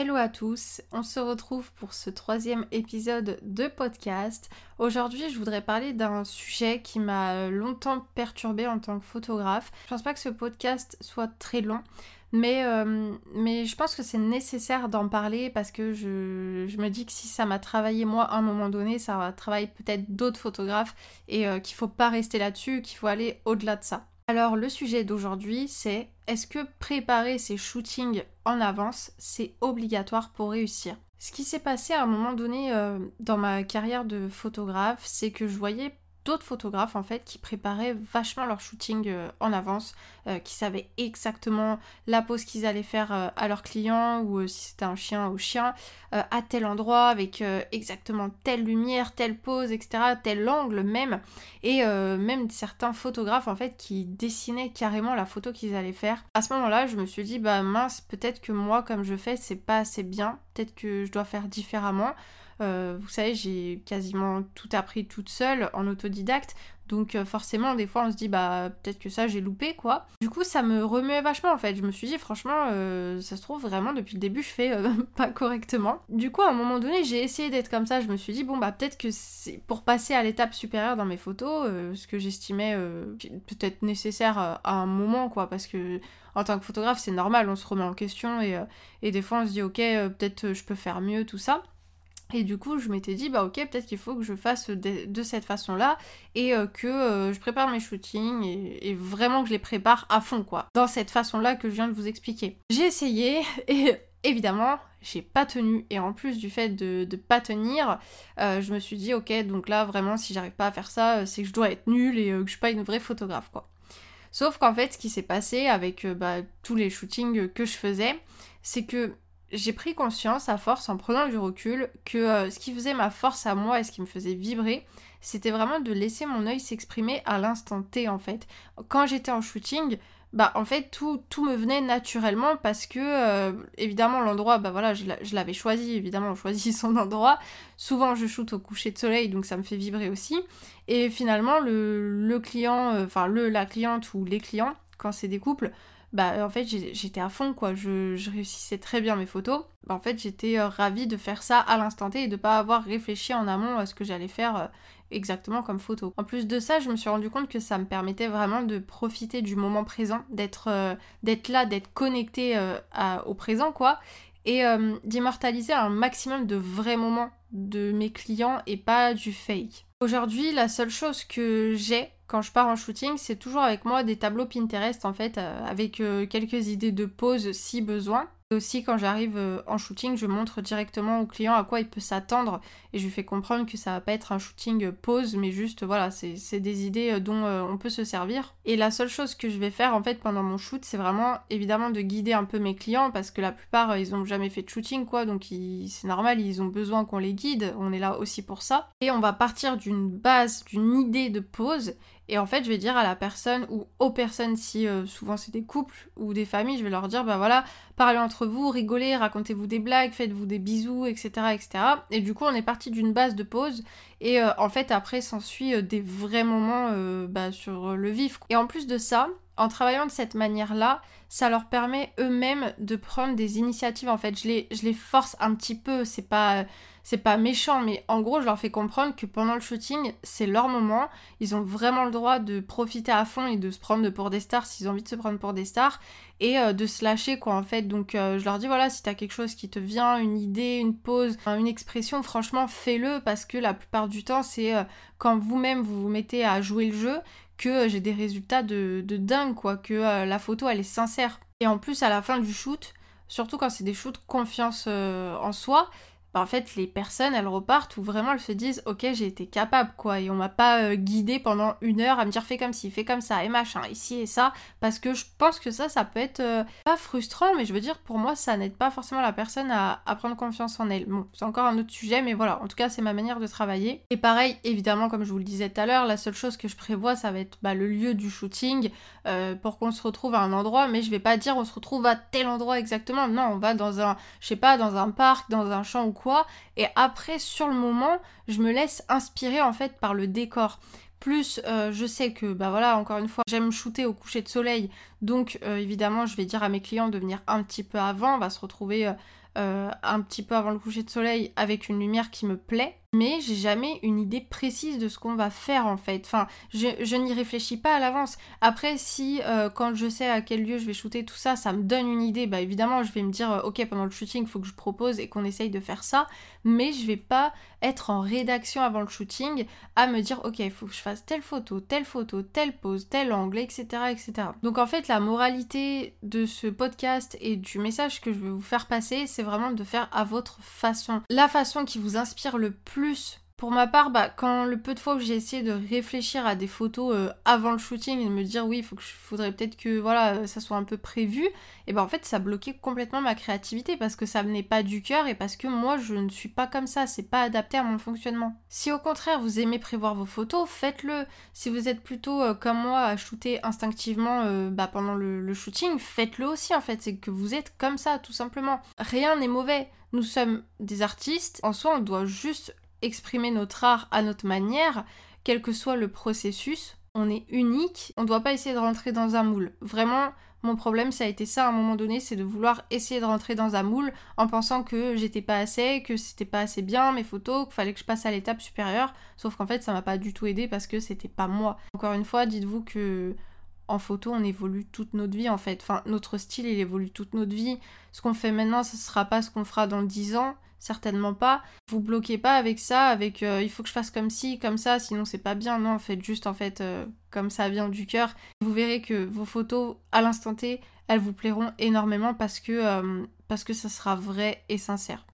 Hello à tous, on se retrouve pour ce troisième épisode de podcast. Aujourd'hui, je voudrais parler d'un sujet qui m'a longtemps perturbé en tant que photographe. Je pense pas que ce podcast soit très long, mais, euh, je pense que c'est nécessaire d'en parler parce que je, me dis que si ça m'a travaillé moi à un moment donné, ça va travailler peut-être d'autres photographes et euh, qu'il faut pas rester là-dessus, qu'il faut aller au-delà de ça. Alors le sujet d'aujourd'hui c'est est-ce que préparer ses shootings en avance c'est obligatoire pour réussir? Ce qui s'est passé à un moment donné euh, dans ma carrière de photographe c'est que je voyais d'autres photographes en fait qui préparaient vachement leur shooting euh, en avance, euh, qui savaient exactement la pose qu'ils allaient faire euh, à leurs clients ou si c'était un chien au chien, à tel endroit avec exactement telle lumière, telle pose, etc., tel angle même, et même certains photographes en fait qui dessinaient carrément la photo qu'ils allaient faire. À ce moment-là, je me suis dit bah mince, peut-être que moi comme je fais c'est pas assez bien, peut-être que je dois faire différemment. Euh, vous savez, j'ai quasiment tout appris toute seule en autodidacte. Donc euh, forcément, des fois, on se dit, bah peut-être que ça, j'ai loupé, quoi. Du coup, ça me remuait vachement, en fait. Je me suis dit, franchement, euh, ça se trouve, vraiment, depuis le début, je fais pas correctement. Du coup, à un moment donné, j'ai essayé d'être comme ça. Je me suis dit, bon, bah peut-être que c'est pour passer à l'étape supérieure dans mes photos, ce que j'estimais peut-être nécessaire à un moment, quoi. Parce que en tant que photographe, c'est normal, on se remet en question et, et des fois, on se dit, ok, peut-être je peux faire mieux, tout ça. Et du coup, je m'étais dit, bah ok, peut-être qu'il faut que je fasse de, cette façon-là et euh, que euh, je prépare mes shootings et, vraiment que je les prépare à fond, quoi. Dans cette façon-là que je viens de vous expliquer. J'ai essayé et évidemment, j'ai pas tenu. Et en plus du fait de, pas tenir, euh, je me suis dit, ok, donc là, vraiment, si j'arrive pas à faire ça, c'est que je dois être nulle et que je suis pas une vraie photographe, quoi. Sauf qu'en fait, ce qui s'est passé avec bah, tous les shootings que je faisais, c'est que j'ai pris conscience à force en prenant du recul que euh, ce qui faisait ma force à moi et ce qui me faisait vibrer, c'était vraiment de laisser mon œil s'exprimer à l'instant T en fait. Quand j'étais en shooting, bah en fait tout, tout me venait naturellement parce que euh, évidemment l'endroit, bah voilà, je l'avais choisi, évidemment on choisit son endroit. Souvent je shoote au coucher de soleil donc ça me fait vibrer aussi. Et finalement le, client, euh, enfin le la cliente ou les clients, quand c'est des couples, bah en fait j'étais à fond quoi, je, réussissais très bien mes photos. Bah, en fait j'étais euh, ravie de faire ça à l'instant T et de pas avoir réfléchi en amont à ce que j'allais faire euh, exactement comme photo. En plus de ça, je me suis rendu compte que ça me permettait vraiment de profiter du moment présent, d'être euh, d'être là, d'être connecté au présent quoi, et d'immortaliser un maximum de vrais moments de mes clients et pas du fake. Aujourd'hui, la seule chose que j'ai quand je pars en shooting, c'est toujours avec moi des tableaux Pinterest en fait, euh, avec euh, quelques idées de pose si besoin. Et aussi quand j'arrive euh, en shooting, je montre directement au client à quoi il peut s'attendre et je lui fais comprendre que ça va pas être un shooting pose, mais juste voilà, c'est des idées dont on peut se servir. Et la seule chose que je vais faire en fait pendant mon shoot, c'est vraiment évidemment de guider un peu mes clients parce que la plupart ils ont jamais fait de shooting quoi, donc c'est normal, ils ont besoin qu'on les guide, on est là aussi pour ça. Et on va partir d'une base, d'une idée de pose et en fait, je vais dire à la personne ou aux personnes, si euh, souvent c'est des couples ou des familles, je vais leur dire, bah voilà, parlez entre vous, rigolez, racontez-vous des blagues, faites-vous des bisous, etc., etc. Et du coup, on est parti d'une base de pause. Et euh, en fait, après, s'ensuit euh, des vrais moments bah, sur le vif. Et en plus de ça, en travaillant de cette manière-là, ça leur permet eux-mêmes de prendre des initiatives. En fait, je les, force un petit peu. C'est pas pas méchant, mais en gros, je leur fais comprendre que pendant le shooting, c'est leur moment. Ils ont vraiment le droit de profiter à fond et de se prendre pour des stars s'ils ont envie de se prendre pour des stars et euh, de se lâcher, quoi, en fait. Donc, euh, je leur dis, voilà, si t'as quelque chose qui te vient, une idée, une pause, une expression, franchement, fais-le parce que la plupart du temps, c'est euh, quand vous-même vous vous mettez à jouer le jeu que j'ai des résultats de, dingue, quoi, que la photo, elle est sincère. Et en plus, à la fin du shoot, surtout quand c'est des shoots confiance en soi, en fait les personnes elles repartent où vraiment elles se disent ok j'ai été capable quoi. Et on m'a pas euh, guidé pendant une heure à me dire fais comme ci fais comme ça et machin ici et ça. Parce que je pense que ça ça peut être euh, pas frustrant mais je veux dire pour moi ça n'aide pas forcément la personne à, prendre confiance en elle. Bon c'est encore un autre sujet mais voilà. En tout cas c'est ma manière de travailler. Et pareil évidemment comme je vous le disais tout à l'heure la seule chose que je prévois ça va être bah, le lieu du shooting euh, pour qu'on se retrouve à un endroit. Mais je vais pas dire on se retrouve à tel endroit exactement. Non on va dans un je sais pas dans un parc dans un champ ou quoi. Et après, sur le moment, je me laisse inspirer en fait par le décor. Plus euh, je sais que, bah voilà, encore une fois, j'aime shooter au coucher de soleil. Donc euh, évidemment, je vais dire à mes clients de venir un petit peu avant. On va se retrouver euh, un petit peu avant le coucher de soleil avec une lumière qui me plaît mais j'ai jamais une idée précise de ce qu'on va faire en fait. Enfin, je, n'y réfléchis pas à l'avance. Après, si euh, quand je sais à quel lieu je vais shooter tout ça, ça me donne une idée, bah évidemment, je vais me dire, euh, ok, pendant le shooting, il faut que je propose et qu'on essaye de faire ça, mais je vais pas être en rédaction avant le shooting à me dire, ok, il faut que je fasse telle photo, telle photo, telle pose, tel angle, etc., etc. Donc en fait, la moralité de ce podcast et du message que je veux vous faire passer, c'est vraiment de faire à votre façon. La façon qui vous inspire le plus Pour ma part, bah, quand le peu de fois que j'ai essayé de réfléchir à des photos euh, avant le shooting et de me dire oui, il faudrait peut-être que voilà, euh, ça soit un peu prévu, et ben en fait ça bloquait complètement ma créativité parce que ça venait pas du cœur et parce que moi je ne suis pas comme ça, c'est pas adapté à mon fonctionnement. Si au contraire vous aimez prévoir vos photos, faites-le. Si vous êtes plutôt euh, comme moi à shooter instinctivement bah, pendant le shooting, faites-le aussi en fait, c'est que vous êtes comme ça tout simplement. Rien n'est mauvais. Nous sommes des artistes, en soi on doit juste exprimer notre art à notre manière, quel que soit le processus. On est unique, on ne doit pas essayer de rentrer dans un moule. Vraiment, mon problème, ça a été ça à un moment donné, c'est de vouloir essayer de rentrer dans un moule en pensant que j'étais pas assez, que c'était pas assez bien mes photos, qu'il fallait que je passe à l'étape supérieure. Sauf qu'en fait, ça m'a pas du tout aidé parce que c'était pas moi. Encore une fois, dites-vous que en photo, on évolue toute notre vie en fait. Enfin, notre style, il évolue toute notre vie. Ce qu'on fait maintenant, ce sera pas ce qu'on fera dans 10 ans certainement pas. Vous bloquez pas avec ça, avec euh, il faut que je fasse comme ci, comme ça, sinon c'est pas bien. Non, faites juste en fait euh, comme ça vient du cœur. Vous verrez que vos photos à l'instant T, elles vous plairont énormément parce que, euh, parce que ça sera vrai et sincère.